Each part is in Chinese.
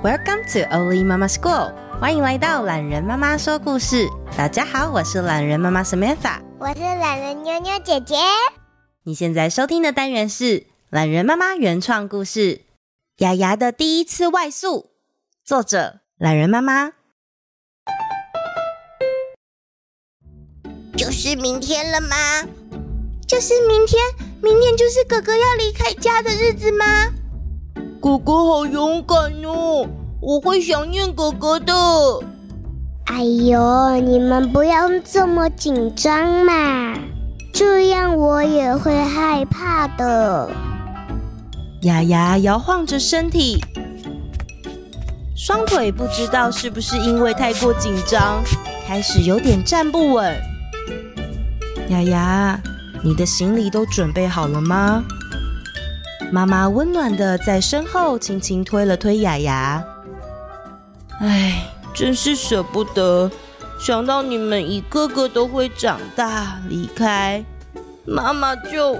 Welcome to Oli Mama School，欢迎来到懒人妈妈说故事。大家好，我是懒人妈妈 Samantha，我是懒人妞妞姐姐。你现在收听的单元是懒人妈妈原创故事《雅雅的第一次外宿》，作者懒人妈妈。就是明天了吗？就是明天，明天就是哥哥要离开家的日子吗？哥哥好勇敢哦，我会想念哥哥的。哎呦，你们不要这么紧张嘛，这样我也会害怕的。雅雅摇晃着身体，双腿不知道是不是因为太过紧张，开始有点站不稳。雅雅，你的行李都准备好了吗？妈妈温暖的在身后轻轻推了推雅雅。唉，真是舍不得，想到你们一个个都会长大离开，妈妈就……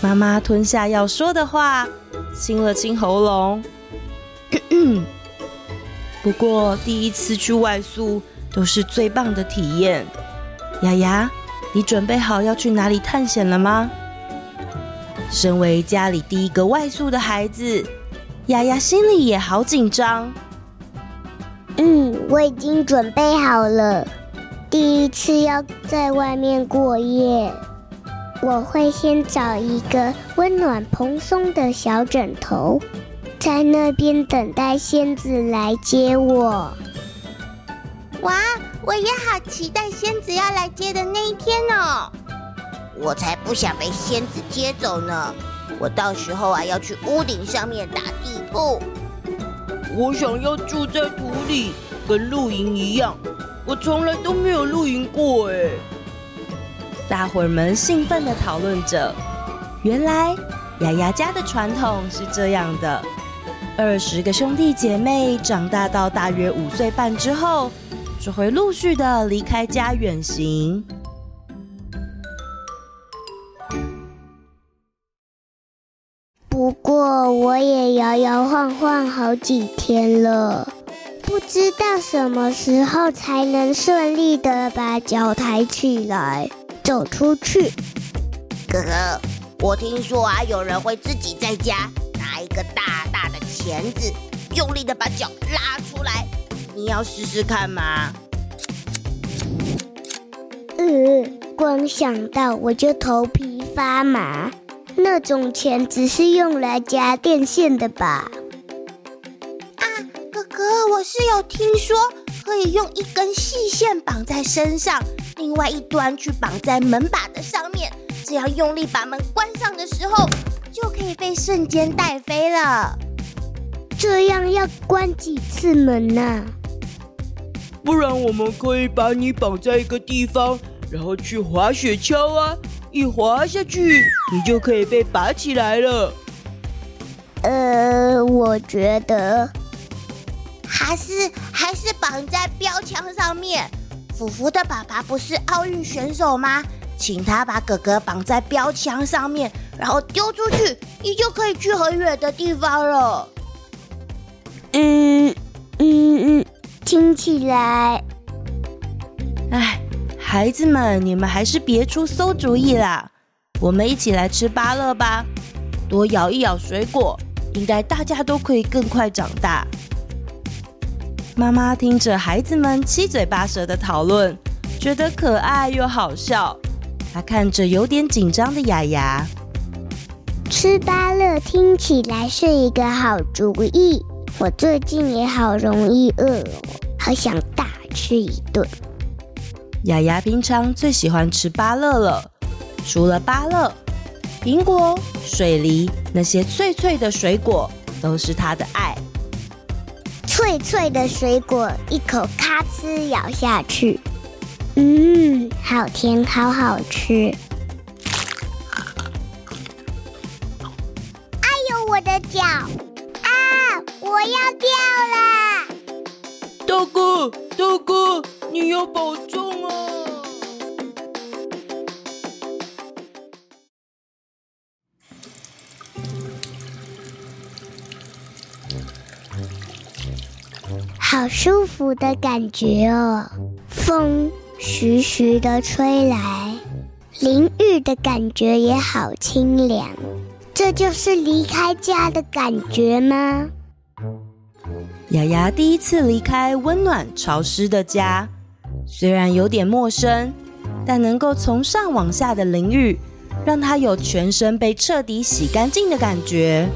妈妈吞下要说的话，清了清喉咙。不过第一次去外宿都是最棒的体验。雅雅，你准备好要去哪里探险了吗？身为家里第一个外宿的孩子，丫丫心里也好紧张。嗯，我已经准备好了。第一次要在外面过夜，我会先找一个温暖蓬松的小枕头，在那边等待仙子来接我。哇，我也好期待仙子要来接的那一天哦。我才不想被仙子接走呢！我到时候啊要去屋顶上面打地铺。我想要住在土里，跟露营一样。我从来都没有露营过哎。大伙儿们兴奋地讨论着。原来雅雅家的传统是这样的：二十个兄弟姐妹长大到大约五岁半之后，就会陆续的离开家远行。摇晃晃好几天了，不知道什么时候才能顺利的把脚抬起来走出去。哥哥，我听说啊，有人会自己在家拿一个大大的钳子，用力的把脚拉出来，你要试试看吗？嗯，光想到我就头皮发麻。那种钳子是用来夹电线的吧？是有听说可以用一根细线绑在身上，另外一端去绑在门把的上面，只要用力把门关上的时候，就可以被瞬间带飞了。这样要关几次门呢？不然我们可以把你绑在一个地方，然后去滑雪橇啊。一滑下去，你就可以被拔起来了。呃，我觉得还是还是绑在标枪上面。福福的爸爸不是奥运选手吗？请他把哥哥绑在标枪上面，然后丢出去，你就可以去很远的地方了。嗯嗯嗯，听起来，哎。孩子们，你们还是别出馊主意啦！我们一起来吃芭乐吧，多咬一咬水果，应该大家都可以更快长大。妈妈听着孩子们七嘴八舌的讨论，觉得可爱又好笑。她看着有点紧张的雅雅，吃芭乐听起来是一个好主意。我最近也好容易饿哦，好想大吃一顿。雅雅平常最喜欢吃芭乐了，除了芭乐、苹果、水梨那些脆脆的水果都是她的爱。脆脆的水果，一口咔哧咬下去，嗯，好甜，好好吃。哎呦，我的脚啊！我要掉了！大哥，大哥，你要保重好舒服的感觉哦，风徐徐的吹来，淋浴的感觉也好清凉。这就是离开家的感觉吗？雅雅第一次离开温暖潮湿的家，虽然有点陌生，但能够从上往下的淋浴，让她有全身被彻底洗干净的感觉。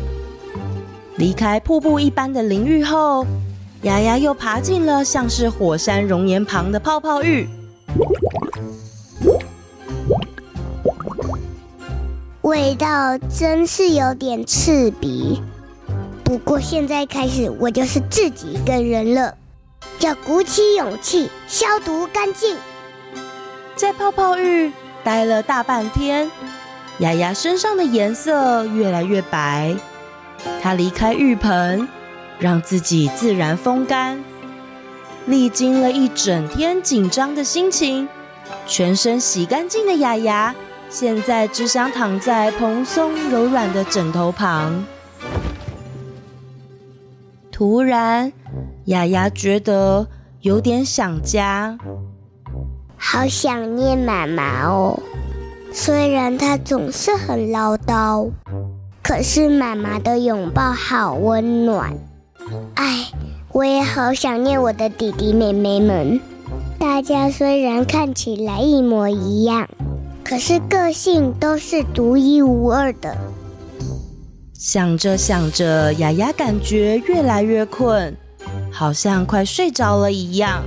离开瀑布一般的淋浴后，亚亚又爬进了像是火山熔岩旁的泡泡浴，味道真是有点刺鼻。不过现在开始，我就是自己一个人了，要鼓起勇气消毒干净。在泡泡浴待了大半天，亚亚身上的颜色越来越白。她离开浴盆，让自己自然风干。历经了一整天紧张的心情，全身洗干净的雅雅，现在只想躺在蓬松柔软的枕头旁。突然，雅雅觉得有点想家，好想念妈妈哦。虽然她总是很唠叨，可是妈妈的拥抱好温暖。哎，我也好想念我的弟弟妹妹们。大家虽然看起来一模一样，可是个性都是独一无二的。想着想着，雅雅感觉越来越困，好像快睡着了一样。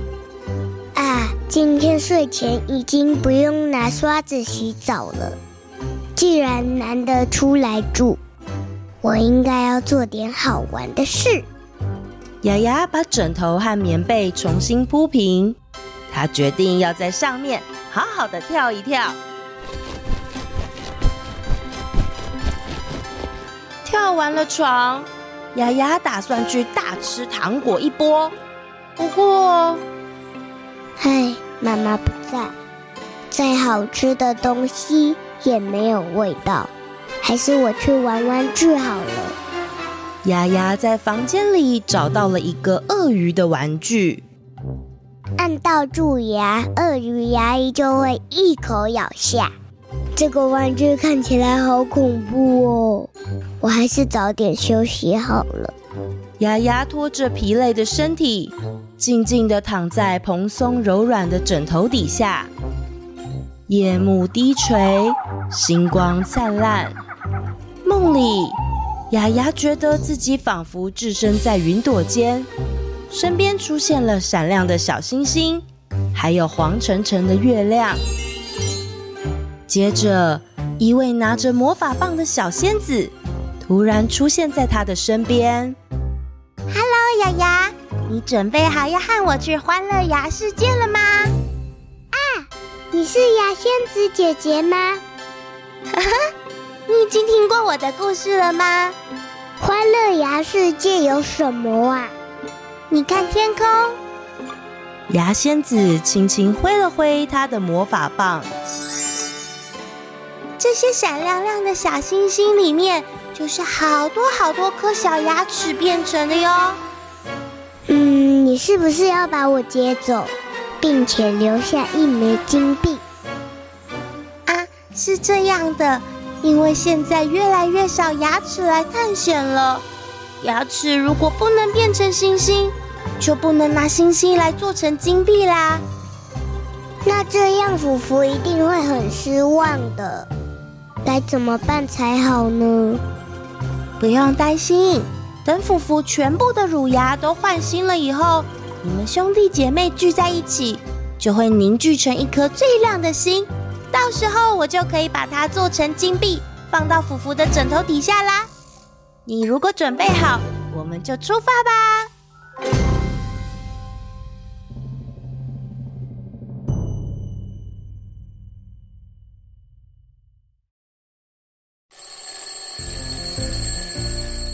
啊，今天睡前已经不用拿刷子洗澡了。既然难得出来住，我应该要做点好玩的事。雅雅把枕头和棉被重新铺平，她决定要在上面好好的跳一跳。跳完了床，雅雅打算去大吃糖果一波。不过，唉，妈妈不在，再好吃的东西也没有味道，还是我去玩玩具好了。亚亚在房间里找到了一个鳄鱼的玩具，按到蛀牙，鳄鱼牙医就会一口咬下。这个玩具看起来好恐怖哦，我还是早点休息好了。丫丫拖着疲累的身体，静静地躺在蓬松柔软的枕头底下。夜幕低垂，星光灿烂。梦里，雅雅觉得自己仿佛置身在云朵间，身边出现了闪亮的小星星，还有黄澄澄的月亮。接着，一位拿着魔法棒的小仙子突然出现在她的身边。Hello，亚亚，你准备好要和我去欢乐牙世界了吗？啊，你是牙仙子姐姐吗？哈哈，你已经听过我的故事了吗？欢乐牙世界有什么啊？你看天空。牙仙子轻轻挥了挥她的魔法棒。这些闪亮亮的小星星里面，就是好多好多颗小牙齿变成的哟。嗯，你是不是要把我接走，并且留下一枚金币？啊，是这样的，因为现在越来越少牙齿来探险了。牙齿如果不能变成星星，就不能拿星星来做成金币啦。那这样，福福一定会很失望的。该怎么办才好呢？不用担心，等福福全部的乳牙都换新了以后，你们兄弟姐妹聚在一起，就会凝聚成一颗最亮的星。到时候我就可以把它做成金币，放到福福的枕头底下啦。你如果准备好，我们就出发吧。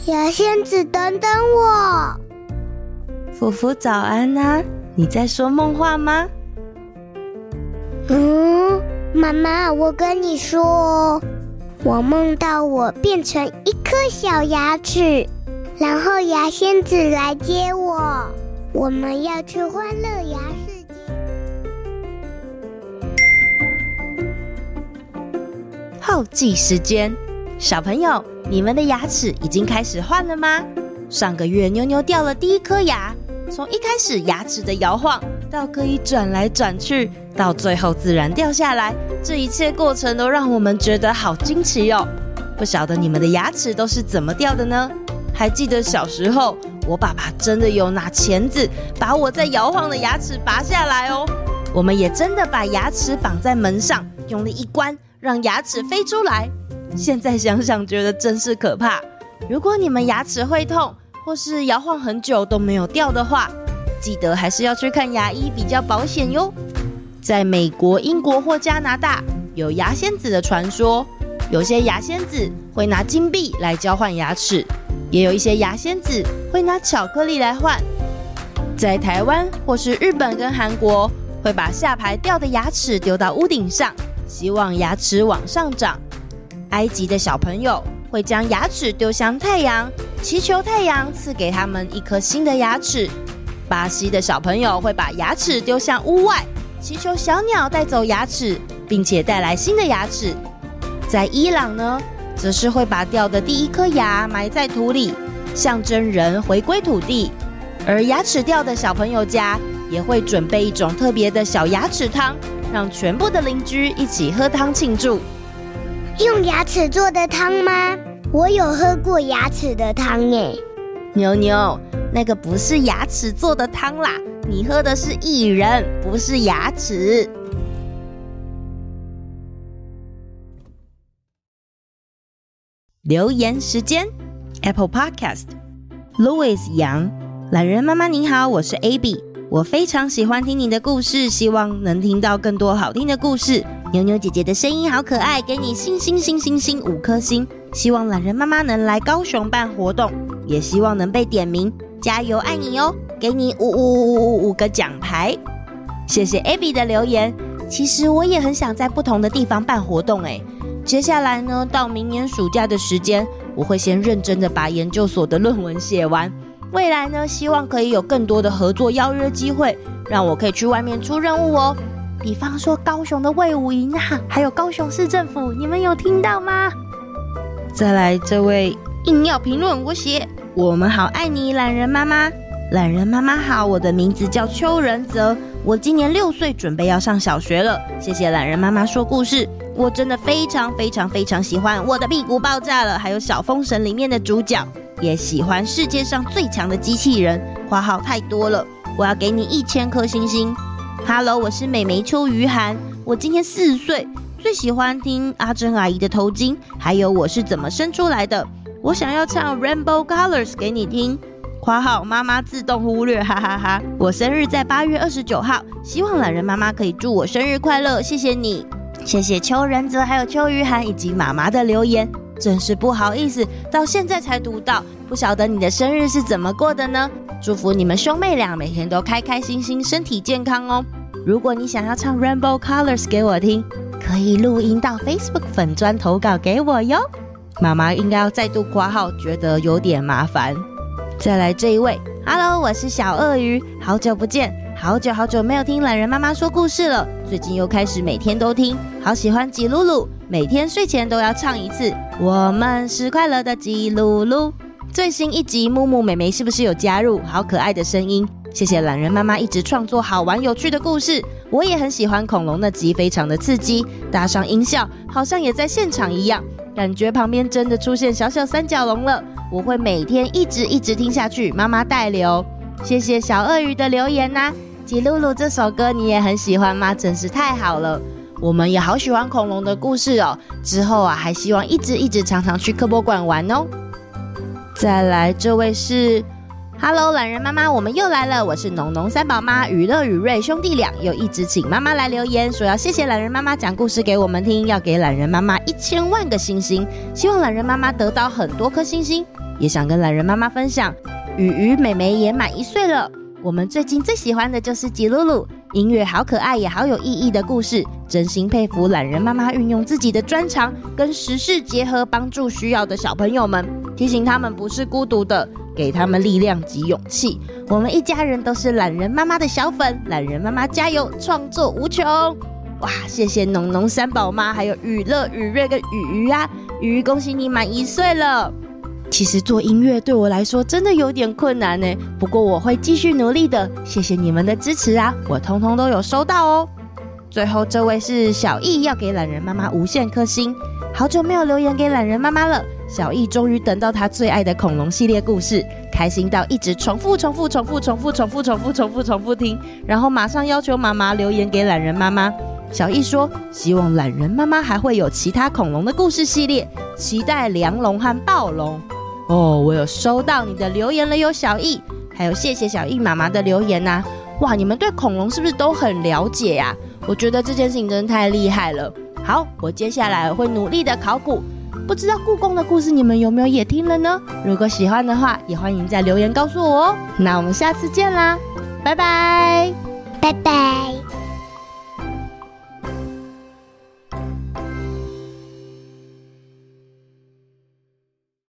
牙仙子，等等我！福福早安呐、啊，你在说梦话吗？嗯，妈妈，我跟你说。我梦到我变成一颗小牙齿，然后牙仙子来接我，我们要去欢乐牙世界。后记时间，小朋友，你们的牙齿已经开始换了吗？上个月妞妞掉了第一颗牙，从一开始牙齿的摇晃，到可以转来转去，到最后自然掉下来。这一切过程都让我们觉得好惊奇哦！不晓得你们的牙齿都是怎么掉的呢？还记得小时候，我爸爸真的有拿钳子把我在摇晃的牙齿拔下来哦。我们也真的把牙齿绑在门上，用力一关，让牙齿飞出来。现在想想，觉得真是可怕。如果你们牙齿会痛，或是摇晃很久都没有掉的话，记得还是要去看牙医比较保险哟。在美国、英国或加拿大，有牙仙子的传说。有些牙仙子会拿金币来交换牙齿，也有一些牙仙子会拿巧克力来换。在台湾或是日本跟韩国，会把下排掉的牙齿丢到屋顶上，希望牙齿往上长。埃及的小朋友会将牙齿丢向太阳，祈求太阳赐给他们一颗新的牙齿。巴西的小朋友会把牙齿丢向屋外。祈求小鸟带走牙齿，并且带来新的牙齿。在伊朗呢，则是会把掉的第一颗牙埋在土里，象征人回归土地。而牙齿掉的小朋友家也会准备一种特别的小牙齿汤，让全部的邻居一起喝汤庆祝。用牙齿做的汤吗？我有喝过牙齿的汤耶。牛牛，那个不是牙齿做的汤啦。你喝的是薏仁，不是牙齿。留言时间，Apple Podcast，Louis 杨，懒人妈妈您好，我是 Abby，我非常喜欢听你的故事，希望能听到更多好听的故事。牛牛姐姐的声音好可爱，给你星星星星星五颗星。希望懒人妈妈能来高雄办活动，也希望能被点名，加油，爱你哦。给你五五五五五个奖牌，谢谢 Abby 的留言。其实我也很想在不同的地方办活动诶。接下来呢，到明年暑假的时间，我会先认真的把研究所的论文写完。未来呢，希望可以有更多的合作邀约机会，让我可以去外面出任务哦。比方说高雄的卫武营啊，还有高雄市政府，你们有听到吗？再来这位硬要评论我写，我们好爱你，懒人妈妈。懒人妈妈好，我的名字叫邱仁泽，我今年六岁，准备要上小学了。谢谢懒人妈妈说故事，我真的非常非常非常喜欢《我的屁股爆炸了》，还有《小风神》里面的主角，也喜欢世界上最强的机器人。花号太多了，我要给你一千颗星星。Hello，我是美眉邱于涵，我今年四岁，最喜欢听阿珍阿姨的头巾，还有我是怎么生出来的。我想要唱《Rainbow Colors》给你听。括号妈妈自动忽略，哈哈哈，我生日在八月二十九号，希望懒人妈妈可以祝我生日快乐，谢谢你，谢谢邱仁泽，还有邱于涵以及妈妈的留言，真是不好意思，到现在才读到，不晓得你的生日是怎么过的呢？祝福你们兄妹俩每天都开开心心，身体健康哦。如果你想要唱 Rainbow Colors 给我听，可以录音到 Facebook 粉专投稿给我哟。妈妈应该要再度挂号，觉得有点麻烦。再来这一位，Hello，我是小鳄鱼，好久不见，好久好久没有听懒人妈妈说故事了，最近又开始每天都听，好喜欢吉露露，每天睡前都要唱一次。我们是快乐的吉噜噜。最新一集，木木妹妹是不是有加入？好可爱的声音！谢谢懒人妈妈一直创作好玩有趣的故事。我也很喜欢恐龙那集，非常的刺激，搭上音效，好像也在现场一样，感觉旁边真的出现小小三角龙了。我会每天一直一直听下去，妈妈带留。谢谢小鳄鱼的留言呐、吉露露这首歌你也很喜欢吗？真是太好了，我们也好喜欢恐龙的故事哦。之后啊，还希望一直一直常常去科博馆玩哦。再来，这位是，Hello，榄仁妈妈，我们又来了。我是农农三宝妈，雨乐、雨瑞兄弟俩又一直请妈妈来留言，说要谢谢懒人妈妈讲故事给我们听，要给懒人妈妈一千万个星星，希望懒人妈妈得到很多颗星星。也想跟懒人妈妈分享，雨雨妹妹也满一岁了，我们最近最喜欢的就是吉露露，音乐好可爱，也好有意义的故事，真心佩服懒人妈妈运用自己的专长跟时事结合，帮助需要的小朋友们。提醒他们不是孤独的，给他们力量及勇气。我们一家人都是懒人妈妈的小粉，懒人妈妈加油，创作无穷！哇，谢谢农农三宝妈，还有雨乐、雨瑞跟雨鱼啊，雨鱼恭喜你满一岁了。其实做音乐对我来说真的有点困难呢，不过我会继续努力的。谢谢你们的支持啊，我通通都有收到哦。最后这位是小易，要给懒人妈妈无限颗星。好久没有留言给懒人妈妈了。小易终于等到他最爱的恐龙系列故事，开心到一直重复、重复、重复、重复、重复、重复、重复、重复听，然后马上要求妈妈留言给懒人妈妈。小易说：“希望懒人妈妈还会有其他恐龙的故事系列，期待梁龙和暴龙。”哦，我有收到你的留言了哟，小易。还有谢谢小易妈妈的留言呐、哇，你们对恐龙是不是都很了解呀、我觉得这件事情真的太厉害了。好，我接下来会努力的考古。不知道故宫的故事你们有没有也听了呢？如果喜欢的话也欢迎在留言告诉我哦。那我们下次见啦拜拜。拜拜。